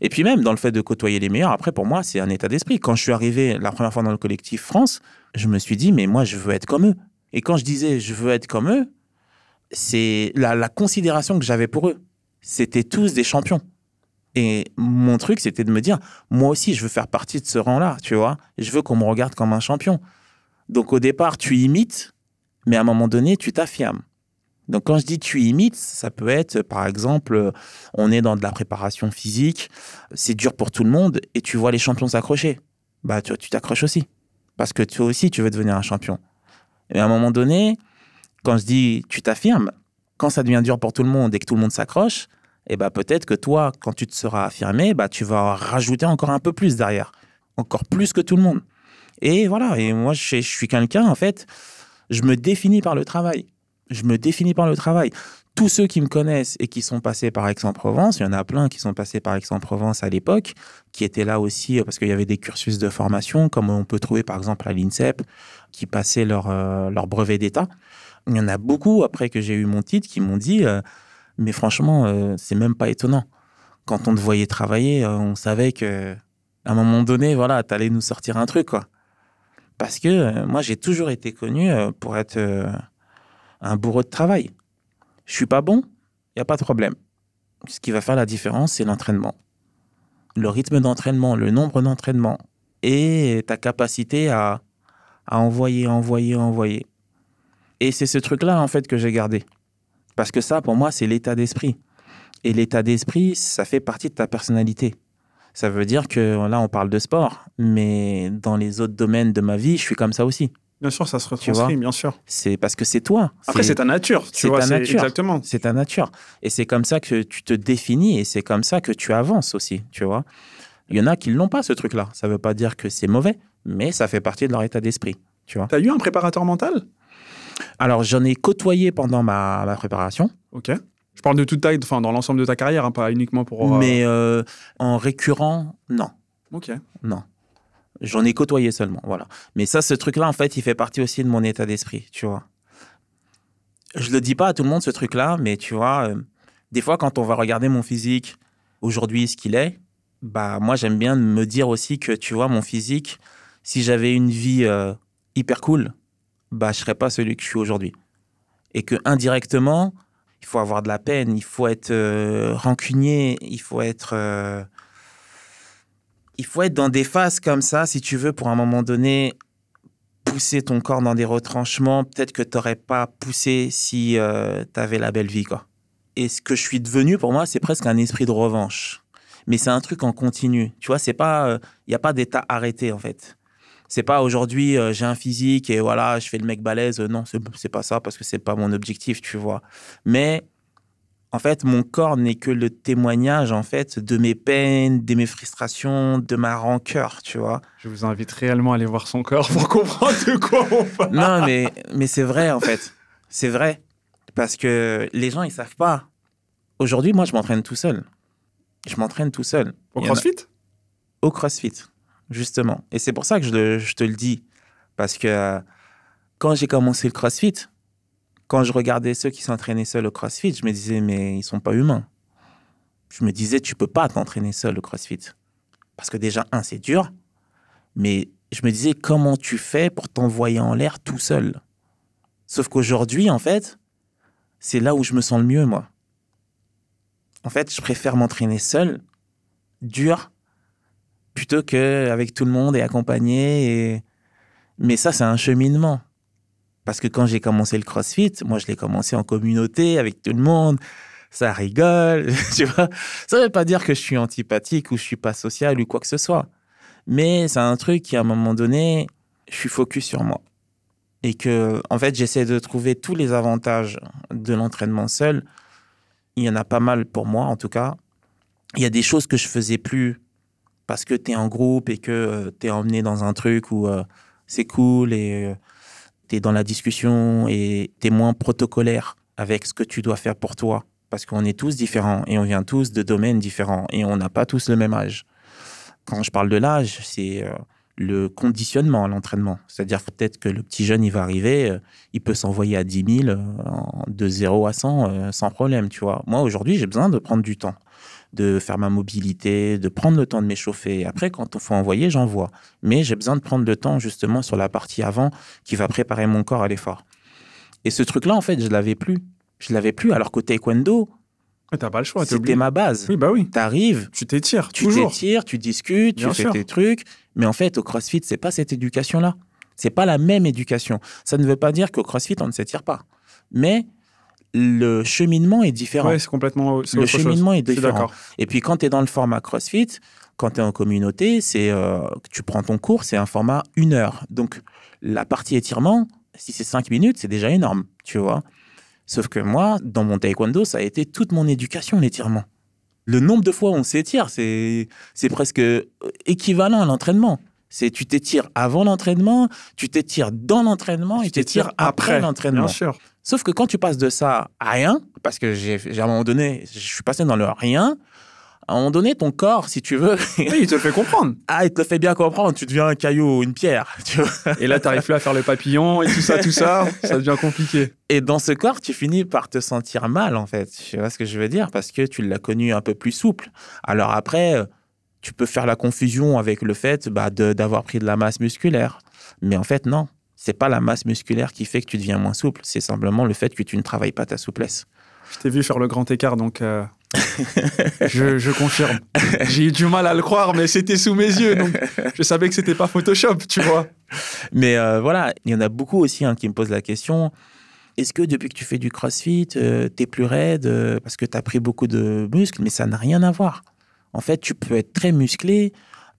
Et puis même dans le fait de côtoyer les meilleurs, après pour moi c'est un état d'esprit. Quand je suis arrivé la première fois dans le collectif France, je me suis dit mais moi je veux être comme eux. Et quand je disais je veux être comme eux, c'est la, la considération que j'avais pour eux. C'était tous des champions. Et mon truc c'était de me dire moi aussi je veux faire partie de ce rang-là, tu vois. Je veux qu'on me regarde comme un champion. Donc au départ tu imites, mais à un moment donné tu t'affirmes. Donc quand je dis tu imites, ça peut être par exemple, euh, on est dans de la préparation physique, c'est dur pour tout le monde et tu vois les champions s'accrocher. Bah tu t'accroches aussi parce que toi aussi tu veux devenir un champion. Et à un moment donné, quand je dis tu t'affirmes, quand ça devient dur pour tout le monde et que tout le monde s'accroche, et bah peut-être que toi quand tu te seras affirmé, bah tu vas rajouter encore un peu plus derrière, encore plus que tout le monde. Et voilà, et moi je, je suis quelqu'un en fait, je me définis par le travail je me définis par le travail. Tous ceux qui me connaissent et qui sont passés par Aix-en-Provence, il y en a plein qui sont passés par Aix-en-Provence à l'époque, qui étaient là aussi euh, parce qu'il y avait des cursus de formation, comme on peut trouver par exemple à l'INSEP, qui passaient leur, leur brevet d'État. Il y en a beaucoup, après que j'ai eu mon titre, qui m'ont dit Mais franchement, c'est même pas étonnant. Quand on te voyait travailler, on savait que à un moment donné, voilà, tu allais nous sortir un truc, quoi. Parce que moi, j'ai toujours été connu pour être un bourreau de travail. Je suis pas bon, il n'y a pas de problème. Ce qui va faire la différence, c'est l'entraînement. Le rythme d'entraînement, le nombre d'entraînements et ta capacité à, à envoyer, envoyer, envoyer. Et c'est ce truc-là, en fait, que j'ai gardé. Parce que ça, pour moi, c'est l'état d'esprit. Et l'état d'esprit, ça fait partie de ta personnalité. Ça veut dire que là, on parle de sport, mais dans les autres domaines de ma vie, je suis comme ça aussi. Bien sûr, ça se retranscrit, bien sûr. C'est parce que c'est toi. Après, c'est ta nature, tu vois, ta nature. exactement. C'est ta nature. Et c'est comme ça que tu te définis et c'est comme ça que tu avances aussi, tu vois. Il y en a qui l'ont pas, ce truc-là. Ça veut pas dire que c'est mauvais, mais ça fait partie de leur état d'esprit, tu vois. as eu un préparateur mental? Alors, j'en ai côtoyé pendant ma, préparation. Ok. Je parle de toute taille, enfin, dans l'ensemble de ta carrière, hein, pas uniquement pour... Euh, mais euh, en récurrent, non. Ok. Non. J'en ai côtoyé seulement, voilà. Mais ça, ce truc-là, en fait, il fait partie aussi de mon état d'esprit, tu vois. Je le dis pas à tout le monde, ce truc-là, mais tu vois, euh, des fois, quand on va regarder mon physique aujourd'hui, ce qu'il est, bah, moi, j'aime bien me dire aussi que, tu vois, mon physique, si j'avais une vie euh, hyper cool, bah, je serais pas celui que je suis aujourd'hui. Et que indirectement, il faut avoir de la peine, il faut être euh, rancunier, il faut être il faut être dans des phases comme ça, si tu veux, pour un moment donné, pousser ton corps dans des retranchements, peut-être que tu n'aurais pas poussé si euh, tu avais la belle vie. Quoi. Et ce que je suis devenu, pour moi, c'est presque un esprit de revanche. Mais c'est un truc en continu. Tu vois, il euh, n'y a pas d'état arrêté, en fait. C'est pas aujourd'hui, euh, j'ai un physique et voilà, je fais le mec balèze. non, c'est pas ça parce que c'est pas mon objectif, tu vois. Mais en fait, mon corps n'est que le témoignage, en fait, de mes peines, de mes frustrations, de ma rancœur, tu vois. Je vous invite réellement à aller voir son corps pour comprendre de quoi on parle. Non, mais, mais c'est vrai, en fait. C'est vrai. Parce que les gens, ils savent pas. Aujourd'hui, moi, je m'entraîne tout seul. Je m'entraîne tout seul. Au CrossFit? Au CrossFit, justement. Et c'est pour ça que je, je, te le dis. Parce que euh, quand j'ai commencé le CrossFit, quand je regardais ceux qui s'entraînaient seuls au CrossFit, je me disais, mais ils sont pas humains. Je me disais, tu peux pas t'entraîner seul au CrossFit. Parce que déjà, un, c'est dur. Mais je me disais, comment tu fais pour t'envoyer en l'air tout seul? Sauf qu'aujourd'hui, en fait, c'est là où je me sens le mieux, moi. En fait, je préfère m'entraîner seul, dur, plutôt qu'avec tout le monde et accompagné. Mais ça, c'est un cheminement. Parce que quand j'ai commencé le CrossFit, moi, je l'ai commencé en communauté avec tout le monde. Ça rigole, tu vois. Ça ne veut pas dire que je suis antipathique ou je suis pas social ou quoi que ce soit. Mais c'est un truc qui, à un moment donné, je suis focus sur moi. Et que, en fait, j'essaie de trouver tous les avantages de l'entraînement seul. Il y en a pas mal pour moi, en tout cas. Il y a des choses que je faisais plus parce que tu es en groupe et que euh, tu es emmené dans un truc où euh, c'est cool et euh, tu es dans la discussion et tu es moins protocolaire avec ce que tu dois faire pour toi. Parce qu'on est tous différents et on vient tous de domaines différents et on n'a pas tous le même âge. Quand je parle de l'âge, c'est euh, le conditionnement à l'entraînement. C'est-à-dire peut-être que le petit jeune, il va arriver, euh, il peut s'envoyer à 10 000 euh, de 0 à 100 sans problème, tu vois. Moi, aujourd'hui, j'ai besoin de prendre du temps de faire ma mobilité, de prendre le temps de m'échauffer. Après, quand il faut envoyer, j'envoie. Mais j'ai besoin de prendre le temps justement sur la partie avant qui va préparer mon corps à l'effort. Et ce truc-là, en fait, je l'avais plus. Je l'avais plus. Alors qu'au taekwondo, T'as pas le choix. C'était ma base. Oui, bah oui. T'arrives. Tu t'étires. Tu t'étires, tu discutes, tu fais tes trucs. Mais en fait, au CrossFit, c'est pas cette éducation-là. C'est pas la même éducation. Ça ne veut pas dire qu'au CrossFit, on ne s'étire pas. Mais le cheminement est différent. Oui, c'est complètement. Le cheminement est différent. Et puis quand tu es dans le format CrossFit, quand tu es en communauté, c'est euh, tu prends ton cours, c'est un format une heure. Donc la partie étirement, si c'est cinq minutes, c'est déjà énorme, tu vois. Sauf que moi, dans mon taekwondo, ça a été toute mon éducation, l'étirement. Le nombre de fois où on s'étire, c'est presque équivalent à l'entraînement. C'est tu t'étires avant l'entraînement, tu t'étires dans l'entraînement et tu t'étires après, l'entraînement. Bien sûr. Sauf que quand tu passes de ça à rien, parce que j'ai à un moment donné, je suis passé dans le rien, À un moment donné, ton corps, si tu veux, Oui, il te le fait comprendre. ah, il te le fait bien comprendre. Tu deviens un caillou ou une pierre. Tu vois Et là, t'arrives plus à faire le papillon et tout ça, tout ça. Ça devient compliqué. Et dans ce corps, tu finis par te sentir mal, en fait. Tu vois ce que je veux dire? Parce que tu l'as connu un peu plus souple. Alors après, euh, tu peux faire la confusion avec le fait bah, de- d'avoir pris de la masse musculaire. Mais en fait, non. C'est pas la masse musculaire qui fait que tu deviens moins souple. C'est simplement le fait que tu ne travailles pas ta souplesse. Je t'ai vu faire le grand écart, donc euh, je, je confirme. J'ai eu du mal à le croire, mais c'était sous mes yeux, donc je savais que c'était pas Photoshop, tu vois. Mais euh, voilà, il y en a beaucoup aussi hein, qui me posent la question est-ce que depuis que tu fais du crossfit, euh, t'es plus raide euh, parce que tu as pris beaucoup de muscles Mais ça n'a rien à voir. En fait, tu peux être très musclé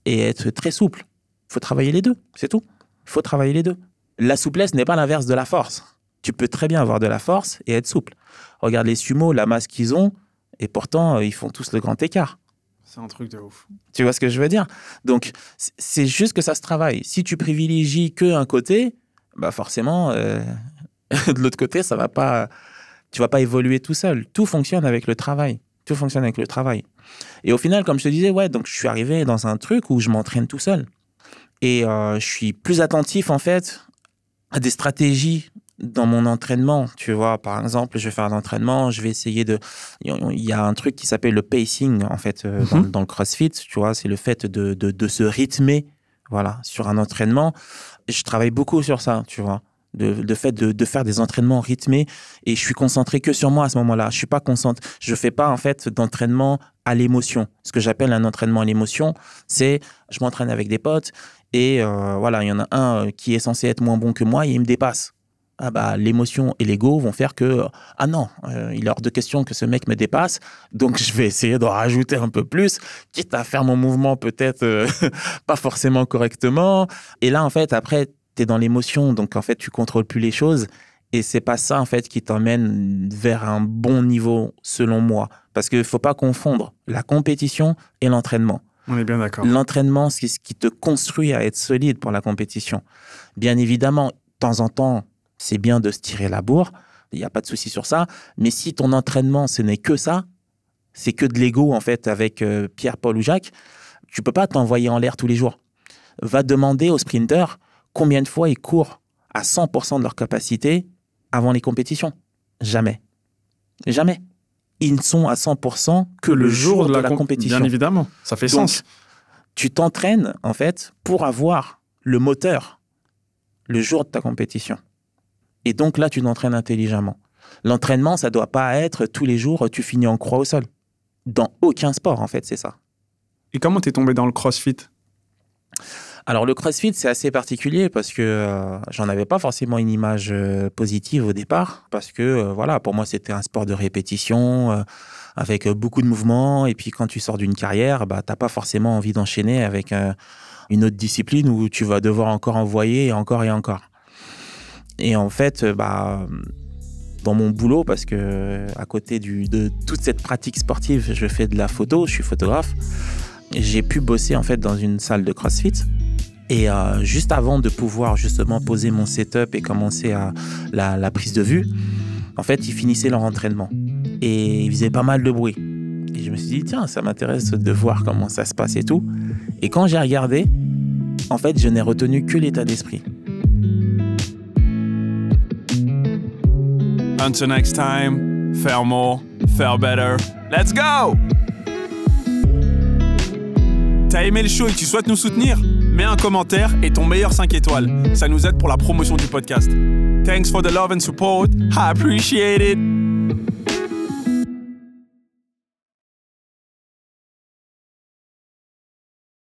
et être très souple. Il faut travailler les deux, c'est tout. Il faut travailler les deux. La souplesse n'est pas l'inverse de la force. Tu peux très bien avoir de la force et être souple. Regarde les sumos, la masse qu'ils ont, et pourtant, euh, ils font tous le grand écart. C'est un truc de ouf. Tu vois ce que je veux dire? Donc, c'est juste que ça se travaille. Si tu privilégies que un côté, bah forcément, euh, de l'autre côté, ça va pas. Tu vas pas évoluer tout seul. Tout fonctionne avec le travail. Tout fonctionne avec le travail. Et au final, comme je te disais, ouais, donc je suis arrivé dans un truc où je m'entraîne tout seul. Et euh, je suis plus attentif, en fait, à des stratégies dans mon entraînement. Tu vois, par exemple, je vais faire un entraînement, je vais essayer de. Il y a un truc qui s'appelle le pacing, en fait, euh, dans, Mhm. dans le crossfit. Tu vois, c'est le fait de, de, de se rythmer, voilà, sur un entraînement. Je travaille beaucoup sur ça, tu vois. De, de fait de, de faire des entraînements rythmés et je suis concentré que sur moi à ce moment-là. Je suis pas concentré. Je fais pas en fait d'entraînement à l'émotion. Ce que j'appelle un entraînement à l'émotion, c'est je m'entraîne avec des potes et euh, voilà, il y en a un euh, qui est censé être moins bon que moi et il me dépasse. Ah bah l'émotion et l'ego vont faire que ah non, euh, il est hors de question que ce mec me dépasse, donc je vais essayer de rajouter un peu plus, quitte à faire mon mouvement peut-être pas forcément correctement. Et là en fait après tu es dans l'émotion, donc en fait tu contrôles plus les choses et c'est pas ça en fait qui t'emmène vers un bon niveau selon moi, parce qu'il faut pas confondre la compétition et l'entraînement. On est bien d'accord. L'entraînement, c'est ce qui te construit à être solide pour la compétition. Bien évidemment, de temps en temps, c'est bien de se tirer la bourre, il n'y a pas de souci sur ça, mais si ton entraînement, ce n'est que ça, c'est que de l'ego, en fait, avec euh, Pierre, Paul ou Jacques, tu peux pas t'envoyer en l'air tous les jours. Va demander aux sprinteurs combien de fois ils courent à 100% de leur capacité avant les compétitions. Jamais. Jamais. Ils ne sont à 100% que le, jour, de la, comp- compétition. Bien évidemment, ça fait Donc, sens. tu t'entraînes, en fait, pour avoir le moteur le jour de ta compétition. Et donc là, tu t'entraînes intelligemment. L'entraînement, ça doit pas être tous les jours, tu finis en croix au sol. Dans aucun sport, en fait, c'est ça. Et comment t'es tombé dans le crossfit? Alors le CrossFit, c'est assez particulier parce que euh, j'en avais pas forcément une image euh, positive au départ parce que euh, voilà, pour moi c'était un sport de répétition avec beaucoup de mouvements et puis quand tu sors d'une carrière, bah t'as pas forcément envie d'enchaîner avec une autre discipline où tu vas devoir encore envoyer encore et encore. Et en fait, bah dans mon boulot parce que à côté de toute cette pratique sportive, je fais de la photo, je suis photographe. J'ai pu bosser en fait dans une salle de CrossFit et euh, juste avant de pouvoir justement poser mon setup et commencer la, la prise de vue, en fait, ils finissaient leur entraînement et ils faisaient pas mal de bruit. Et je me suis dit, tiens, ça m'intéresse de voir comment ça se passe et tout. Et quand j'ai regardé, en fait, je n'ai retenu que l'état d'esprit. Until next time, faire more, faire better. Let's go! T'as aimé le show et tu souhaites nous soutenir? Mets un commentaire et ton meilleur 5 étoiles. Ça nous aide pour la promotion du podcast. Thanks for the love and support. I appreciate it.